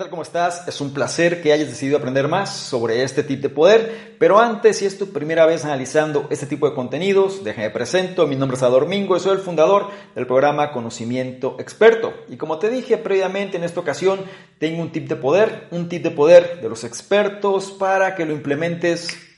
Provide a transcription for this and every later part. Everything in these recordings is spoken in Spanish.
tal? ¿Cómo estás? Es un placer que hayas decidido aprender más sobre este tipo de poder, pero antes, si es tu primera vez analizando este tipo de contenidos, déjame presento, mi nombre es Ador Mingo y soy el fundador del programa Conocimiento Experto. Y como te dije previamente, en esta ocasión tengo un tip de poder, un tip de poder de los expertos para que lo implementes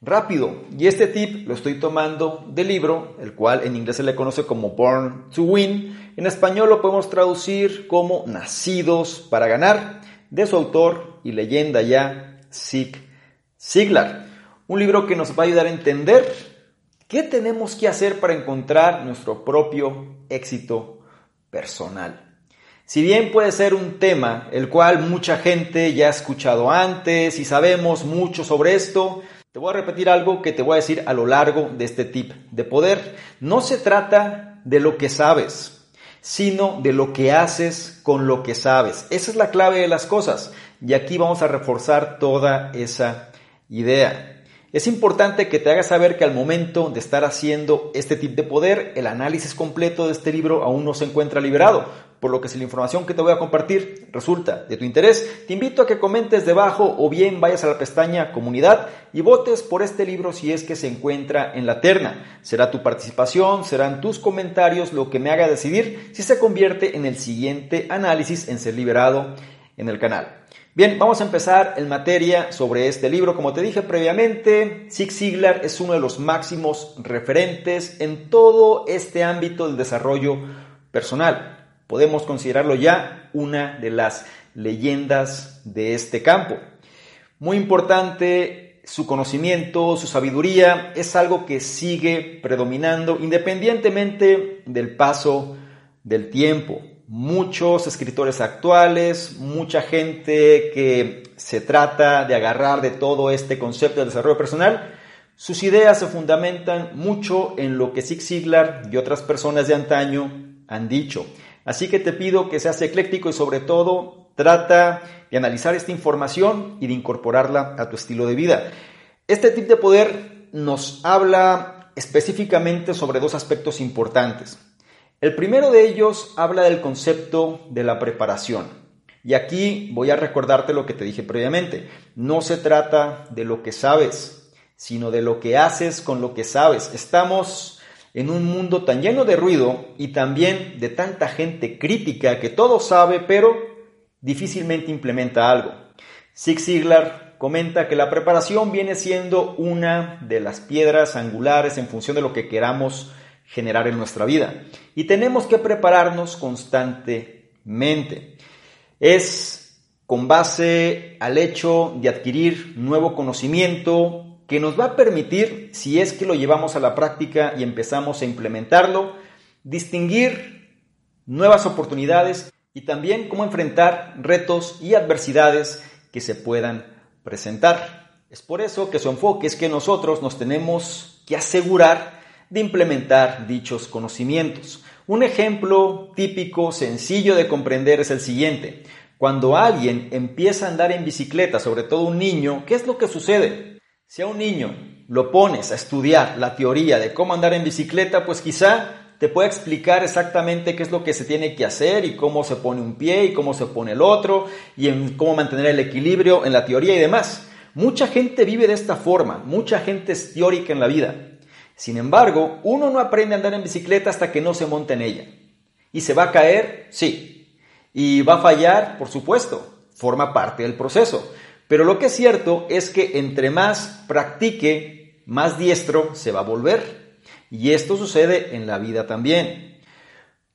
rápido. Y este tip lo estoy tomando del libro, el cual en inglés se le conoce como Born to Win. En español lo podemos traducir como Nacidos para ganar, de su autor y leyenda ya, Zig Ziglar. Un libro que nos va a ayudar a entender qué tenemos que hacer para encontrar nuestro propio éxito personal. Si bien puede ser un tema el cual mucha gente ya ha escuchado antes y sabemos mucho sobre esto, te voy a repetir algo que te voy a decir a lo largo de este tip de poder. No se trata de lo que sabes, sino de lo que haces con lo que sabes. Esa es la clave de las cosas. Y aquí vamos a reforzar toda esa idea. Es importante que te hagas saber que al momento de estar haciendo este tip de poder, el análisis completo de este libro aún no se encuentra liberado, por lo que si la información que te voy a compartir resulta de tu interés, te invito a que comentes debajo o bien vayas a la pestaña comunidad y votes por este libro si es que se encuentra en la terna. Será tu participación, serán tus comentarios lo que me haga decidir si se convierte en el siguiente análisis en ser liberado en el canal. Bien, vamos a empezar en materia sobre este libro. Como te dije previamente, Zig Ziglar es uno de los máximos referentes en todo este ámbito del desarrollo personal. Podemos considerarlo ya una de las leyendas de este campo. Muy importante su conocimiento, su sabiduría, es algo que sigue predominando independientemente del paso del tiempo muchos escritores actuales, mucha gente que se trata de agarrar de todo este concepto de desarrollo personal, sus ideas se fundamentan mucho en lo que Zig Ziglar y otras personas de antaño han dicho. Así que te pido que seas ecléctico y sobre todo trata de analizar esta información y de incorporarla a tu estilo de vida. Este tip de poder nos habla específicamente sobre dos aspectos importantes. El primero de ellos habla del concepto de la preparación. Y aquí voy a recordarte lo que te dije previamente. No se trata de lo que sabes, sino de lo que haces con lo que sabes. Estamos en un mundo tan lleno de ruido y también de tanta gente crítica que todo sabe, pero difícilmente implementa algo. Zig Ziglar comenta que la preparación viene siendo una de las piedras angulares en función de lo que queramos generar en nuestra vida. Y tenemos que prepararnos constantemente. Es con base al hecho de adquirir nuevo conocimiento que nos va a permitir, si es que lo llevamos a la práctica y empezamos a implementarlo, distinguir nuevas oportunidades y también cómo enfrentar retos y adversidades que se puedan presentar. Es por eso que su enfoque es que nosotros nos tenemos que asegurar de implementar dichos conocimientos. Un ejemplo típico, sencillo de comprender es el siguiente. Cuando alguien empieza a andar en bicicleta, sobre todo un niño, ¿qué es lo que sucede? Si a un niño lo pones a estudiar la teoría de cómo andar en bicicleta, pues quizá te pueda explicar exactamente qué es lo que se tiene que hacer y cómo se pone un pie y cómo se pone el otro y en cómo mantener el equilibrio en la teoría y demás. Mucha gente vive de esta forma, mucha gente es teórica en la vida. Sin embargo, uno no aprende a andar en bicicleta hasta que no se monta en ella. ¿Y se va a caer? Sí. ¿Y va a fallar? Por supuesto. Forma parte del proceso. Pero lo que es cierto es que entre más practique, más diestro se va a volver. Y esto sucede en la vida también.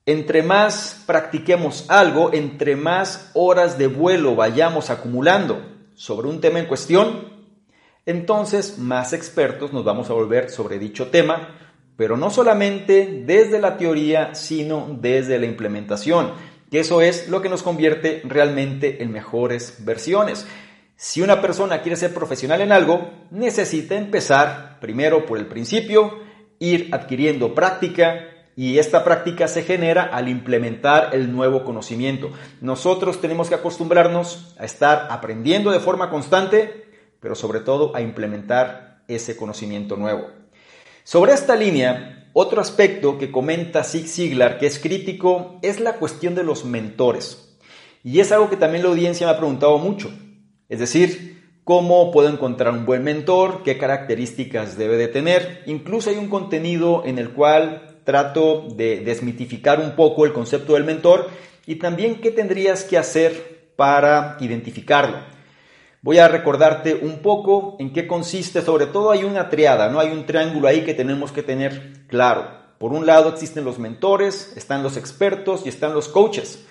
Entre más practiquemos algo, entre más horas de vuelo vayamos acumulando sobre un tema en cuestión, entonces más expertos nos vamos a volver sobre dicho tema, pero no solamente desde la teoría, sino desde la implementación, que eso es lo que nos convierte realmente en mejores versiones. Si una persona quiere ser profesional en algo, necesita empezar primero por el principio, ir adquiriendo práctica, y esta práctica se genera al implementar el nuevo conocimiento. Nosotros tenemos que acostumbrarnos a estar aprendiendo de forma constante pero sobre todo a implementar ese conocimiento nuevo. Sobre esta línea, otro aspecto que comenta Zig Ziglar que es crítico es la cuestión de los mentores. Y es algo que también la audiencia me ha preguntado mucho. Es decir, cómo puedo encontrar un buen mentor, qué características debe de tener. Incluso hay un contenido en el cual trato de desmitificar un poco el concepto del mentor y también qué tendrías que hacer para identificarlo. Voy a recordarte un poco en qué consiste, sobre todo hay una triada, ¿no? Hay un triángulo ahí que tenemos que tener claro. Por un lado existen los mentores, están los expertos y están los coaches.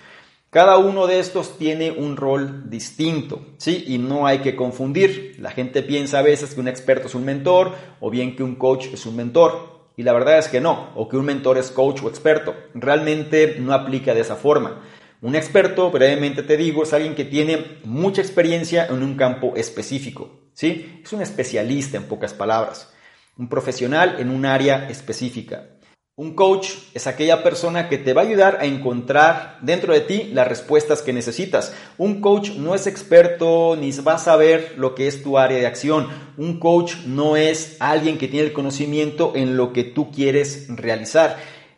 Cada uno de estos tiene un rol distinto, ¿sí? Y no hay que confundir. La gente piensa a veces que un experto es un mentor o bien que un coach es un mentor. Y la verdad es que no, o que un mentor es coach o experto. Realmente no aplica de esa forma. Un experto, brevemente te digo, es alguien que tiene mucha experiencia en un campo específico, ¿sí? Es un especialista en pocas palabras, un profesional en un área específica. Un coach es aquella persona que te va a ayudar a encontrar dentro de ti las respuestas que necesitas. Un coach no es experto ni va a saber lo que es tu área de acción. Un coach no es alguien que tiene el conocimiento en lo que tú quieres realizar.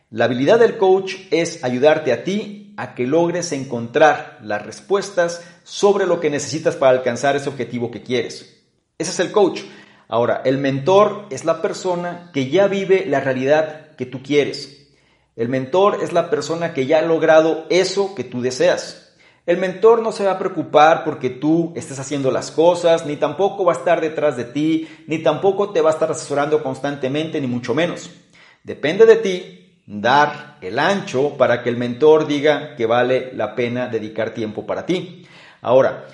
La habilidad del coach es ayudarte a ti a que logres encontrar las respuestas sobre lo que necesitas para alcanzar ese objetivo que quieres. Ese es el coach. Ahora, el mentor es la persona que ya vive la realidad que tú quieres. El mentor es la persona que ya ha logrado eso que tú deseas. El mentor no se va a preocupar porque tú estés haciendo las cosas, ni tampoco va a estar detrás de ti, ni tampoco te va a estar asesorando constantemente, ni mucho menos. Depende de ti dar el ancho para que el mentor diga que vale la pena dedicar tiempo para ti. Ahora,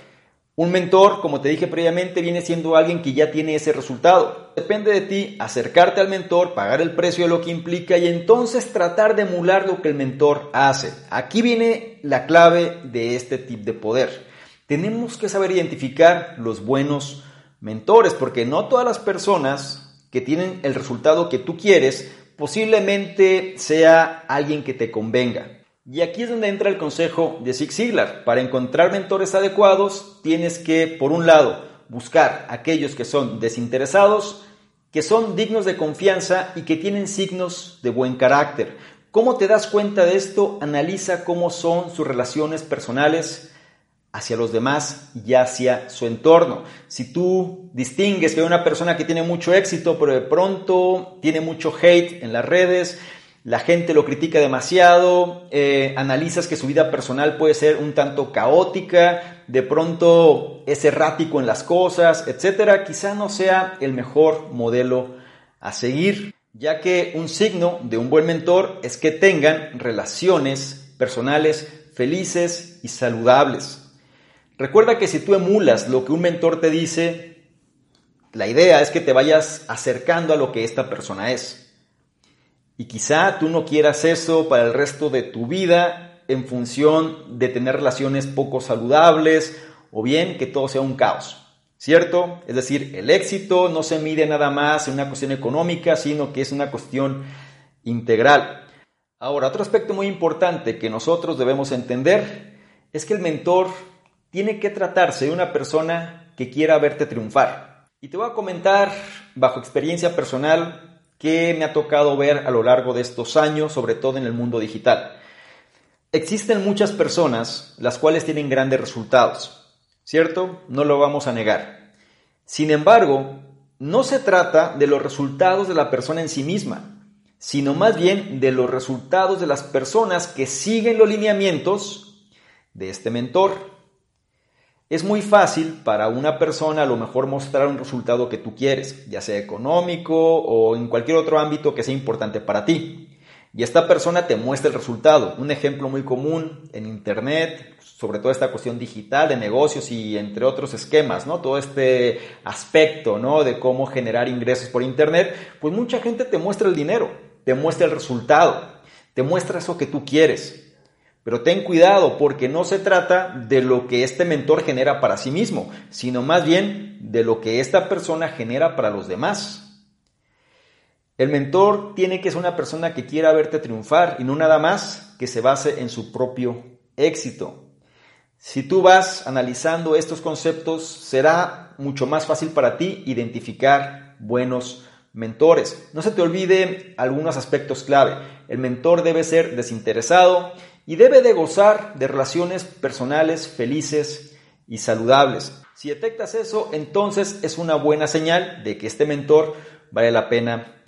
un mentor, como te dije previamente, viene siendo alguien que ya tiene ese resultado. Depende de ti acercarte al mentor, pagar el precio de lo que implica y entonces tratar de emular lo que el mentor hace. Aquí viene la clave de este tip de poder. Tenemos que saber identificar los buenos mentores, porque no todas las personas que tienen el resultado que tú quieres posiblemente sea alguien que te convenga. Y aquí es donde entra el consejo de Zig Ziglar. Para encontrar mentores adecuados, tienes que, por un lado, buscar aquellos que son desinteresados, que son dignos de confianza y que tienen signos de buen carácter. ¿Cómo te das cuenta de esto? Analiza cómo son sus relaciones personales hacia los demás y hacia su entorno. Si tú distingues que hay una persona que tiene mucho éxito, pero de pronto tiene mucho hate en las redes, la gente lo critica demasiado, eh, analizas que su vida personal puede ser un tanto caótica, de pronto es errático en las cosas, etcétera, quizá no sea el mejor modelo a seguir, ya que un signo de un buen mentor es que tengan relaciones personales felices y saludables. Recuerda que si tú emulas lo que un mentor te dice, la idea es que te vayas acercando a lo que esta persona es. Y quizá tú no quieras eso para el resto de tu vida en función de tener relaciones poco saludables o bien que todo sea un caos. ¿Cierto? Es decir, el éxito no se mide nada más en una cuestión económica, sino que es una cuestión integral. Ahora, otro aspecto muy importante que nosotros debemos entender es que el mentor tiene que tratarse de una persona que quiera verte triunfar. Y te voy a comentar, bajo experiencia personal, que me ha tocado ver a lo largo de estos años, sobre todo en el mundo digital. Existen muchas personas las cuales tienen grandes resultados, ¿cierto? No lo vamos a negar. Sin embargo, no se trata de los resultados de la persona en sí misma, sino más bien de los resultados de las personas que siguen los lineamientos de este mentor. Es muy fácil para una persona a lo mejor mostrar un resultado que tú quieres, ya sea económico o en cualquier otro ámbito que sea importante para ti. Y esta persona te muestra el resultado. Un ejemplo muy común en Internet, sobre todo esta cuestión digital de negocios y entre otros esquemas, ¿no? Todo este aspecto, ¿no? De cómo generar ingresos por Internet, pues mucha gente te muestra el dinero, te muestra el resultado, te muestra eso que tú quieres. Pero ten cuidado porque no se trata de lo que este mentor genera para sí mismo, sino más bien de lo que esta persona genera para los demás. El mentor tiene que ser una persona que quiera verte triunfar y no nada más que se base en su propio éxito. Si tú vas analizando estos conceptos, será mucho más fácil para ti identificar buenos mentores. No se te olvide algunos aspectos clave. El mentor debe ser desinteresado y debe de gozar de relaciones personales felices y saludables. Si detectas eso, entonces es una buena señal de que este mentor vale la pena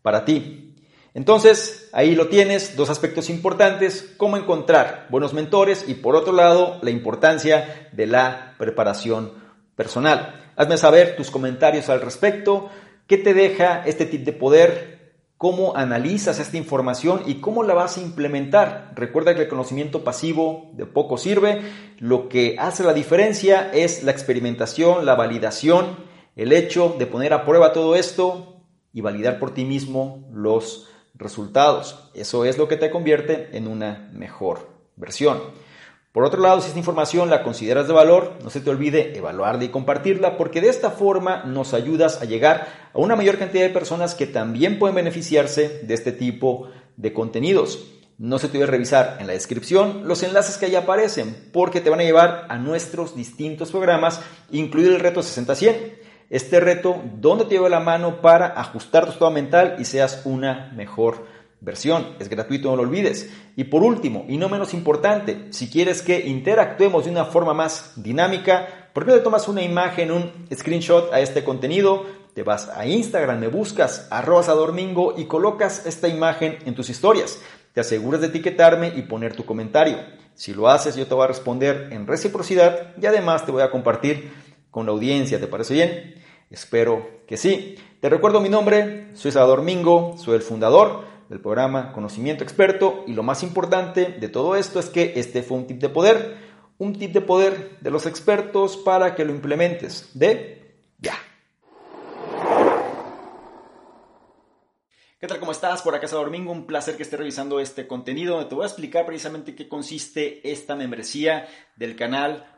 para ti. Entonces, ahí lo tienes, dos aspectos importantes, cómo encontrar buenos mentores y por otro lado, la importancia de la preparación personal. Hazme saber tus comentarios al respecto, qué te deja este tip de poder, cómo analizas esta información y cómo la vas a implementar. Recuerda que el conocimiento pasivo de poco sirve, lo que hace la diferencia es la experimentación, la validación, el hecho de poner a prueba todo esto y validar por ti mismo los resultados. Eso es lo que te convierte en una mejor versión. Por otro lado, si esta información la consideras de valor, no se te olvide evaluarla y compartirla porque de esta forma nos ayudas a llegar a una mayor cantidad de personas que también pueden beneficiarse de este tipo de contenidos. No se te olvide revisar en la descripción los enlaces que ahí aparecen porque te van a llevar a nuestros distintos programas, incluido el reto 60-100. Este reto donde te lleva la mano para ajustar tu estado mental y seas una mejor versión. Es gratuito, no lo olvides. Y por último, y no menos importante, si quieres que interactuemos de una forma más dinámica, ¿por qué tomas una imagen, un screenshot a este contenido? Te vas a Instagram, me buscas arroba domingo y colocas esta imagen en tus historias. Te aseguras de etiquetarme y poner tu comentario. Si lo haces, yo te voy a responder en reciprocidad y además te voy a compartir con la audiencia. ¿Te parece bien? Espero que sí. Te recuerdo mi nombre, soy Salvador Mingo, soy el fundador del programa Conocimiento Experto y lo más importante de todo esto es que este fue un tip de poder, un tip de poder de los expertos para que lo implementes de ya. ¿Qué tal? ¿Cómo estás? Por acá es Domingo, un placer que estés revisando este contenido te voy a explicar precisamente qué consiste esta membresía del canal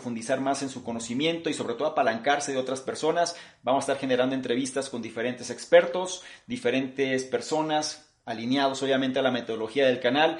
profundizar más en su conocimiento y sobre todo apalancarse de otras personas. Vamos a estar generando entrevistas con diferentes expertos, diferentes personas alineados obviamente a la metodología del canal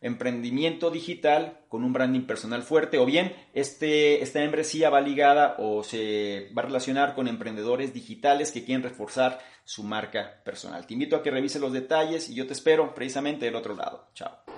emprendimiento digital con un branding personal fuerte o bien este, esta membresía va ligada o se va a relacionar con emprendedores digitales que quieren reforzar su marca personal. Te invito a que revises los detalles y yo te espero precisamente del otro lado. Chao.